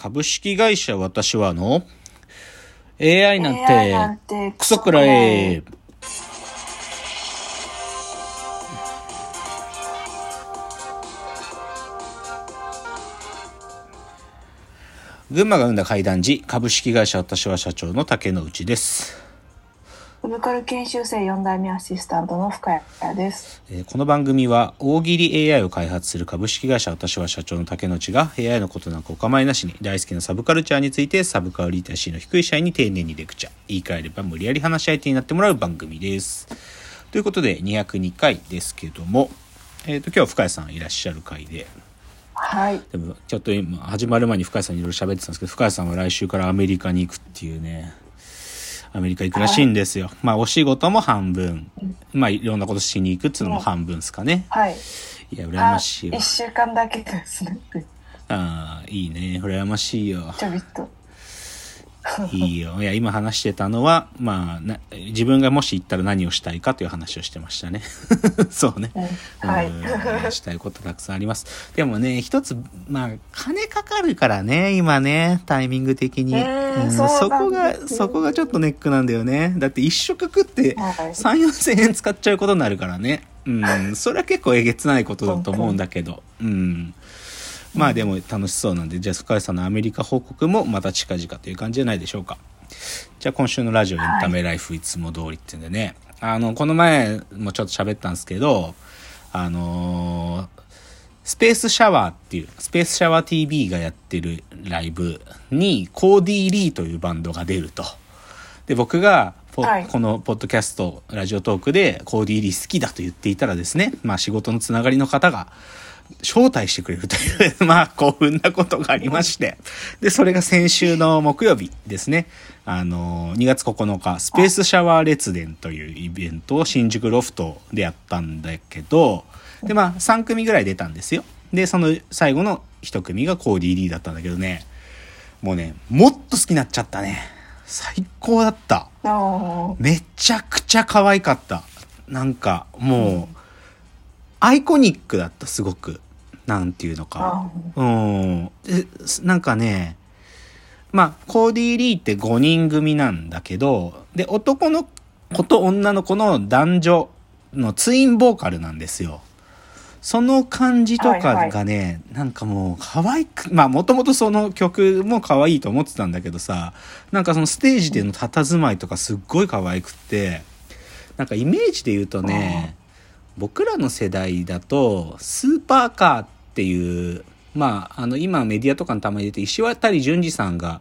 株式会社私はの AI なん AI なんててクソくらえ。群馬が生んだ怪談時株式会社私は社長の竹之内です。ウブカル研修生4代目アシスタントの深谷です。えーこの番組は大喜利 AI を開発する株式会社私は社長の竹之内が AI のことなんかお構いなしに大好きなサブカルチャーについてサブカルリテラシーの低い社員に丁寧にレクチャー言い換えれば無理やり話し相手になってもらう番組ですということで202回ですけども、えー、と今日は深谷さんいらっしゃる回ではい。でもちょっと今始まる前に深谷さんにいろいろ喋ってたんですけど深谷さんは来週からアメリカに行くっていうねアメリカ行くらしいんですよ、まあお仕事も半分まあいろんなことしに行くっていうのも半分ですかね、はい。いや、羨ましいわ1。週間だけですね。ああ、いいね。羨ましいよ。ちょびっと。いいよ。いや、今話してたのは、まあ、な自分がもし行ったら何をしたいかという話をしてましたね。そうね。うんはいうんしたいことたくさんあります。でもね、一つ、まあ、金かかるからね、今ね、タイミング的に。うんそそこが、そこがちょっとネックなんだよね。だって一食食ってはい3、4千円使っちゃうことになるからね。うん、それは結構えげつないことだと思うんだけど。うん。まあでも楽しそうなんで、じゃあ深谷さんのアメリカ報告もまた近々という感じじゃないでしょうか。じゃあ今週のラジオエンタメライフいつも通りっていうんでね、あの、この前もちょっと喋ったんですけど、あのースペースシャワーっていう、スペースシャワー TV がやってるライブに、コーディー・リーというバンドが出ると。で、僕がポ、はいこのポッドキャスト、ラジオトークでコーディー・リー好きだと言っていたらですね、まあ仕事のつながりの方が、招待してくれるという、まあ、興奮なことがありまして。で、それが先週の木曜日ですね。あの、2月9日、スペースシャワー列伝というイベントを新宿ロフトでやったんだけど、で、まあ、3組ぐらい出たんですよ。で、その最後の1組がコーディー・リーだったんだけどね、もうね、もっと好きになっちゃったね。最高だった。めちゃくちゃ可愛かった。なんか、もう、アイコニックだった、すごく。なんていうのか。うん。でなんかね、まあ、コーディー・リーって5人組なんだけど、で、男の子と女の子の男女のツインボーカルなんですよ。その感じとかがね、なんかもう可愛く、まあもともとその曲も可愛いと思ってたんだけどさ、なんかそのステージでの佇まいとかすっごい可愛くって、なんかイメージで言うとね、僕らの世代だと、スーパーカーっていう、まあ、あの、今メディアとかにたまに出て、石渡淳二さんが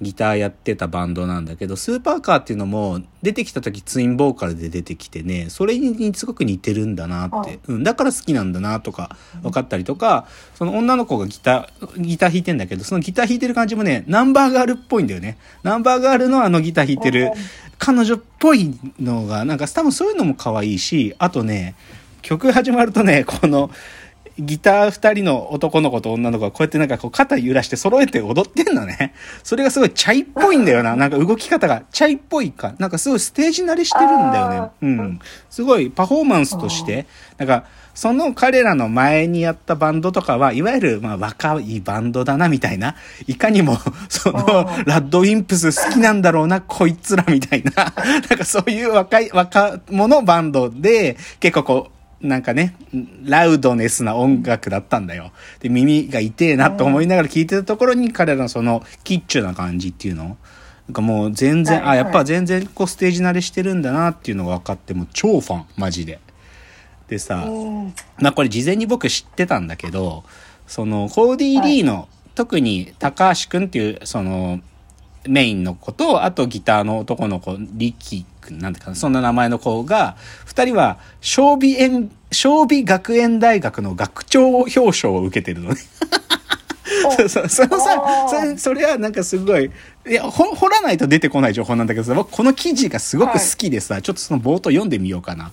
ギターやってたバンドなんだけど、スーパーカーっていうのも、出てきた時ツインボーカルで出てきてね、それにすごく似てるんだなって、うん、だから好きなんだなとか分かったりとか、その女の子がギター、ギター弾いてんだけど、そのギター弾いてる感じもね、ナンバーガールっぽいんだよね。ナンバーガールのあのギター弾いてる彼女っぽいのが、なんか多分そういうのも可愛いし、あとね、曲始まるとね、この、ギター二人の男の子と女の子がこうやってなんかこう肩揺らして揃えて踊ってんのね。それがすごいチャイっぽいんだよな。なんか動き方がチャイっぽいか。なんかすごいステージ慣れしてるんだよねうん。すごいパフォーマンスとして、なんかその彼らの前にやったバンドとかは、いわゆるまあ若いバンドだなみたいな。いかにも そのラッドウィンプス好きなんだろうな、こいつらみたいな。なんかそういう若い、若者バンドで結構こう、なんかね、ラウドネスな音楽だったんだよ。で、耳が痛えなと思いながら聞いてたところに彼らのそのキッチュな感じっていうのなんかもう全然、はいあ、やっぱ全然こうステージ慣れしてるんだなっていうのが分かって、もう超ファン、マジで。でさ、うんまあこれ事前に僕知ってたんだけど、そのコーディー・リーの、特に高橋くんっていうそのメインの子と、あとギターの男の子、リキ君なんてかな、そんな名前の子が、二人は、小美園、小美学園大学の学長表彰を受けてるのね。そうそう、そのさそれ、それはなんかすごい、いや、ほ、掘らないと出てこない情報なんだけどさ、僕この記事がすごく好きでさ、ちょっとその冒頭読んでみようかな。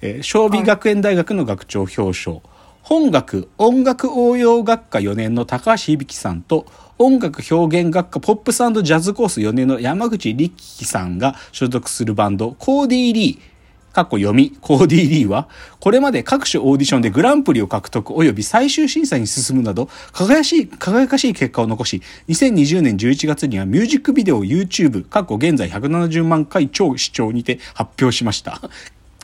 えー、小美学園大学の学長表彰。本学、音楽応用学科4年の高橋響さんと、音楽表現学科ポップスジャズコース4年の山口力さんが所属するバンド、コーディー・リーかっこ読み、コーディ D は、これまで各種オーディションでグランプリを獲得及び最終審査に進むなど、輝しい、輝かしい結果を残し、2020年11月にはミュージックビデオを YouTube、過去現在170万回超視聴にて発表しました。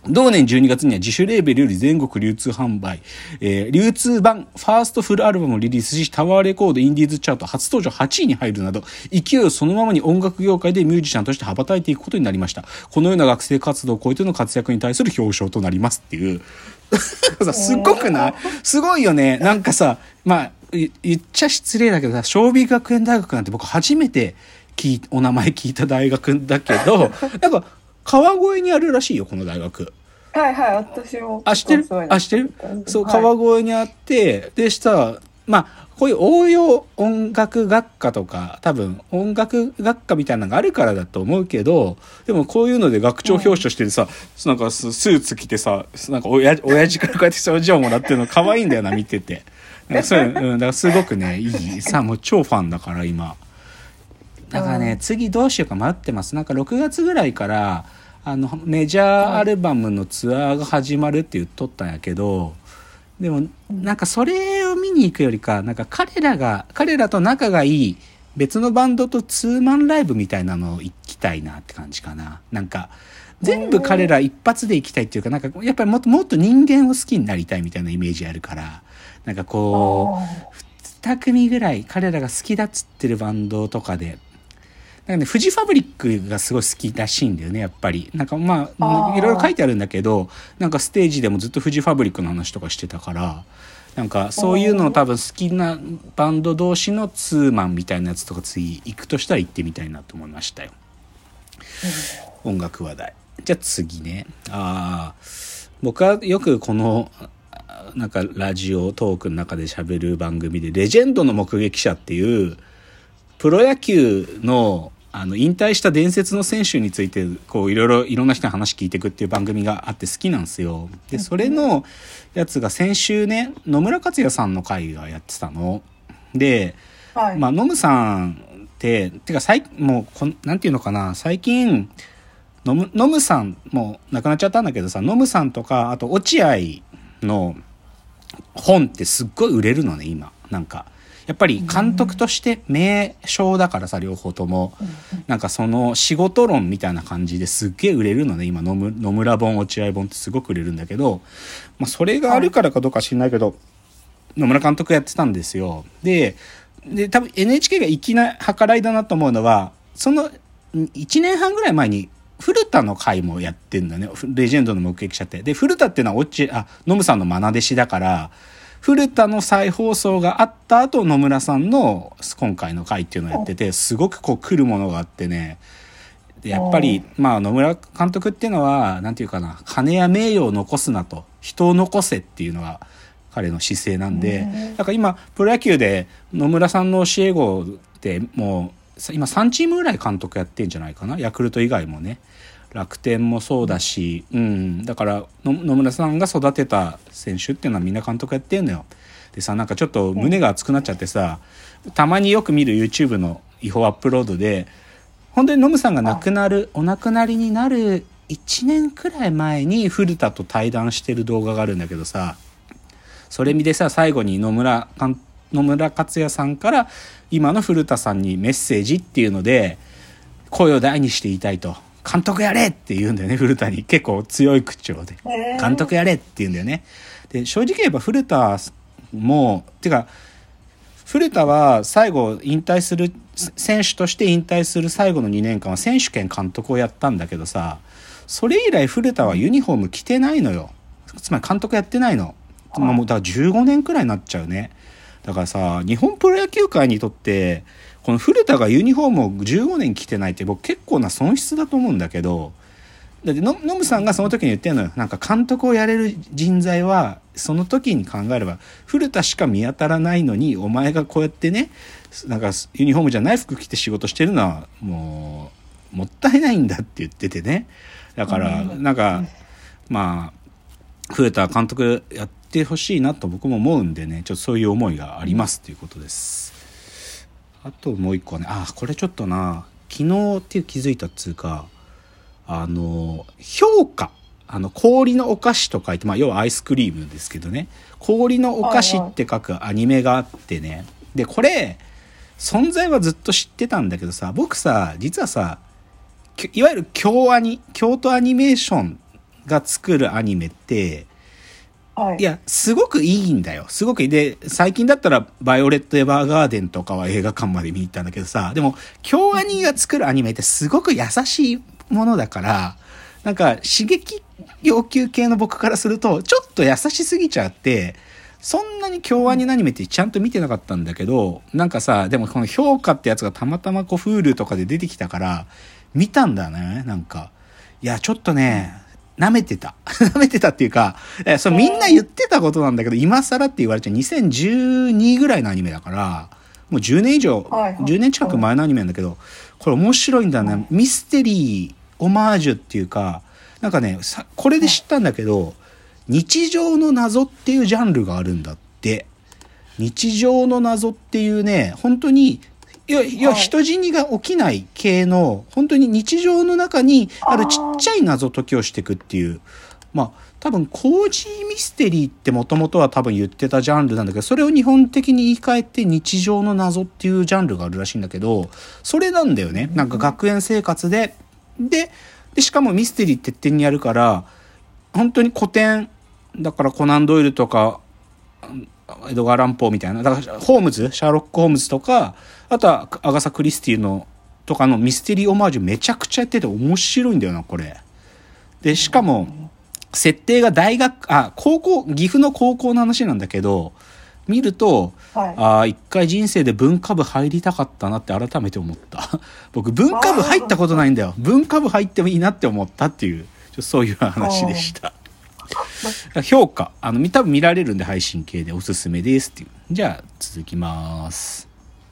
同年12月には自主レーベルより全国流通販売、えー流通版ファーストフルアルバムをリリースし、タワーレコードインディーズチャート初登場8位に入るなど、勢いをそのままに音楽業界でミュージシャンとして羽ばたいていくことになりました。このような学生活動を超えての活躍に対する表彰となりますっていう。すっごくない？すごいよね。なんかさ、まあ、言っちゃ失礼だけどさ、昭美学園大学なんて僕初めて聞いお名前聞いた大学だけど、なんか、川越にあるらしいよ、この大学。はいはい、私も。あ、知ってる？あ、知ってる？そう、川越にあって、でした、まあ、こういう応用音楽学科とか、多分音楽学科みたいなのがあるからだと思うけど、でもこういうので学長表彰してるさ、なんかススーツ着てさ、なんか親親父からこうやって賞状もらってるの可愛いんだよな、見てて。なんかそういう、うん、だからすごくね、いい。さ、もう超ファンだから今。だからね、次どうしようか迷ってます。なんか6月ぐらいから、あの、メジャーアルバムのツアーが始まるって言っとったんやけど、でも、なんかそれを見に行くよりか、なんか彼らが、彼らと仲がいい別のバンドとツーマンライブみたいなのを行きたいなって感じかな。なんか、全部彼ら一発で行きたいっていうか、なんかやっぱりもっともっと人間を好きになりたいみたいなイメージあるから、なんかこう、2組ぐらい彼らが好きだっつってるバンドとかで、なんかね、フジファブリックがすごい好きらしいんだよね、やっぱり。なんかまあ、あーいろいろ書いてあるんだけど、なんかステージでもずっとフジファブリックの話とかしてたから、なんかそういうのを多分好きなバンド同士のツーマンみたいなやつとか次行くとしたら行ってみたいなと思いましたよ。音楽話題。じゃあ次ね。ああ、僕はよくこの、あなんかラジオトークの中で喋る番組で、レジェンドの目撃者っていう、プロ野球の、あの、引退した伝説の選手について、こう、いろいろ、いろんな人に話聞いていくっていう番組があって好きなんですよ。で、それのやつが先週ね、野村克也さんの回がやってたの。で、はい。まあ、ノムさんって、てか、最もうこん、なんていうのかな、最近、ノム、ノムさん、もう亡くなっちゃったんだけどさ、ノムさんとか、あと、落合の本ってすっごい売れるのね、今。なんか。やっぱり監督として名称だからさ、両方とも。なんかその仕事論みたいな感じですっげえ売れるのね、今野村、本、落合本ってすごく売れるんだけど、まあ、それがあるからかどうか知んないけど、野村監督やってたんですよ。で、で、多分 NHK が粋な計らいだなと思うのは、その1年半ぐらい前に古田の回もやってんだよね。レジェンドの目撃者って。で、古田っていうのは落ち、あ、野村さんの愛弟子だから、古田の再放送があった後、野村さんの今回の回っていうのをやってて、すごくこう来るものがあってね、でやっぱり、まあ、野村監督っていうのは、なんていうかな、金や名誉を残すなと、人を残せっていうのが彼の姿勢なんで、だから今、プロ野球で野村さんの教え子ってもう、さ今3チームぐらい監督やってんじゃないかな、ヤクルト以外もね。楽天もそうだし、うん、だから野村さんが育てた選手っていうのはみんな監督やってんのよ。でさ、なんかちょっと胸が熱くなっちゃってさ、たまによく見る YouTube の違法アップロードで、本当にノムさんが亡くなる、お亡くなりになる1年くらい前に古田と対談してる動画があるんだけどさ、それ見でさ、最後に野村か、野村克也さんから今の古田さんにメッセージっていうので、声を大にして言いたいと。監督やれって言うんだよね、古田に。結構強い口調で。えー監督やれって言うんだよね。で、正直言えば古田も、てか、古田は最後引退する、選手として引退する最後の2年間は選手兼監督をやったんだけどさ、それ以来古田はユニフォーム着てないのよ。つまり監督やってないの。まあもうだから15年くらいになっちゃうね。だからさ、日本プロ野球界にとって、この古田がユニフォームを15年着てないって僕結構な損失だと思うんだけど、だってノノムさんがその時に言ってんのよ。なんか監督をやれる人材は、その時に考えれば、古田しか見当たらないのに、お前がこうやってね、なんかユニフォームじゃない服着て仕事してるのは、もう、もったいないんだって言っててね。だから、なんか、まあ、古田監督やってほしいなと僕も思うんでね、ちょっとそういう思いがありますということです。あともう一個ね、あ、これちょっとな、昨日っていう気づいたっつうか、あの、評価。あの、氷のお菓子と書いて、まあ、要はアイスクリームですけどね。氷のお菓子って書くアニメがあってね。で、これ、存在はずっと知ってたんだけどさ、僕さ、実はさ、いわゆる京アニ、京都アニメーションが作るアニメって、はい。いや、すごくいいんだよ。すごくいい。で、最近だったら、バイオレット・エヴァーガーデンとかは映画館まで見に行ったんだけどさ、でも、京アニが作るアニメってすごく優しいものだから、なんか、刺激要求系の僕からすると、ちょっと優しすぎちゃって、そんなに京アニのアニメってちゃんと見てなかったんだけど、なんかさ、でもこの評価ってやつがたまたまこう、Hulu とかで出てきたから、見たんだね、なんか。いや、ちょっとね、舐めてた。舐めてたっていうか、えそれみんな言ってたことなんだけど、今更って言われちゃう2012ぐらいのアニメだから、もう10年以上、はいはい10年近く前のアニメなんだけど、これ面白いんだね。ミステリー、オマージュっていうか、なんかね、さこれで知ったんだけど、日常の謎っていうジャンルがあるんだって。日常の謎っていうね、本当に、いや、いや、はい人死にが起きない系の、本当に日常の中にあるちっちゃい謎解きをしていくっていう。まあ、多分、コージーミステリーってもともとは多分言ってたジャンルなんだけど、それを日本的に言い換えて日常の謎っていうジャンルがあるらしいんだけど、それなんだよね。なんか学園生活で、で、で、しかもミステリーって点にやるから、本当に古典、だからコナン・ドイルとか、エドガー・ランポーみたいな、だからホームズ、シャーロック・ホームズとか、あとはアガサ・クリスティの、とかのミステリーオマージュめちゃくちゃやってて面白いんだよな、これ。で、しかも、設定が大学、あ、高校、岐阜の高校の話なんだけど、見ると、はい。ああ、一回人生で文化部入りたかったなって改めて思った。僕、文化部入ったことないんだよ。文化部入ってもいいなって思ったっていう、そういう話でした。評価、あの、多分見られるんで配信系でおすすめですっていう。じゃあ、続きます。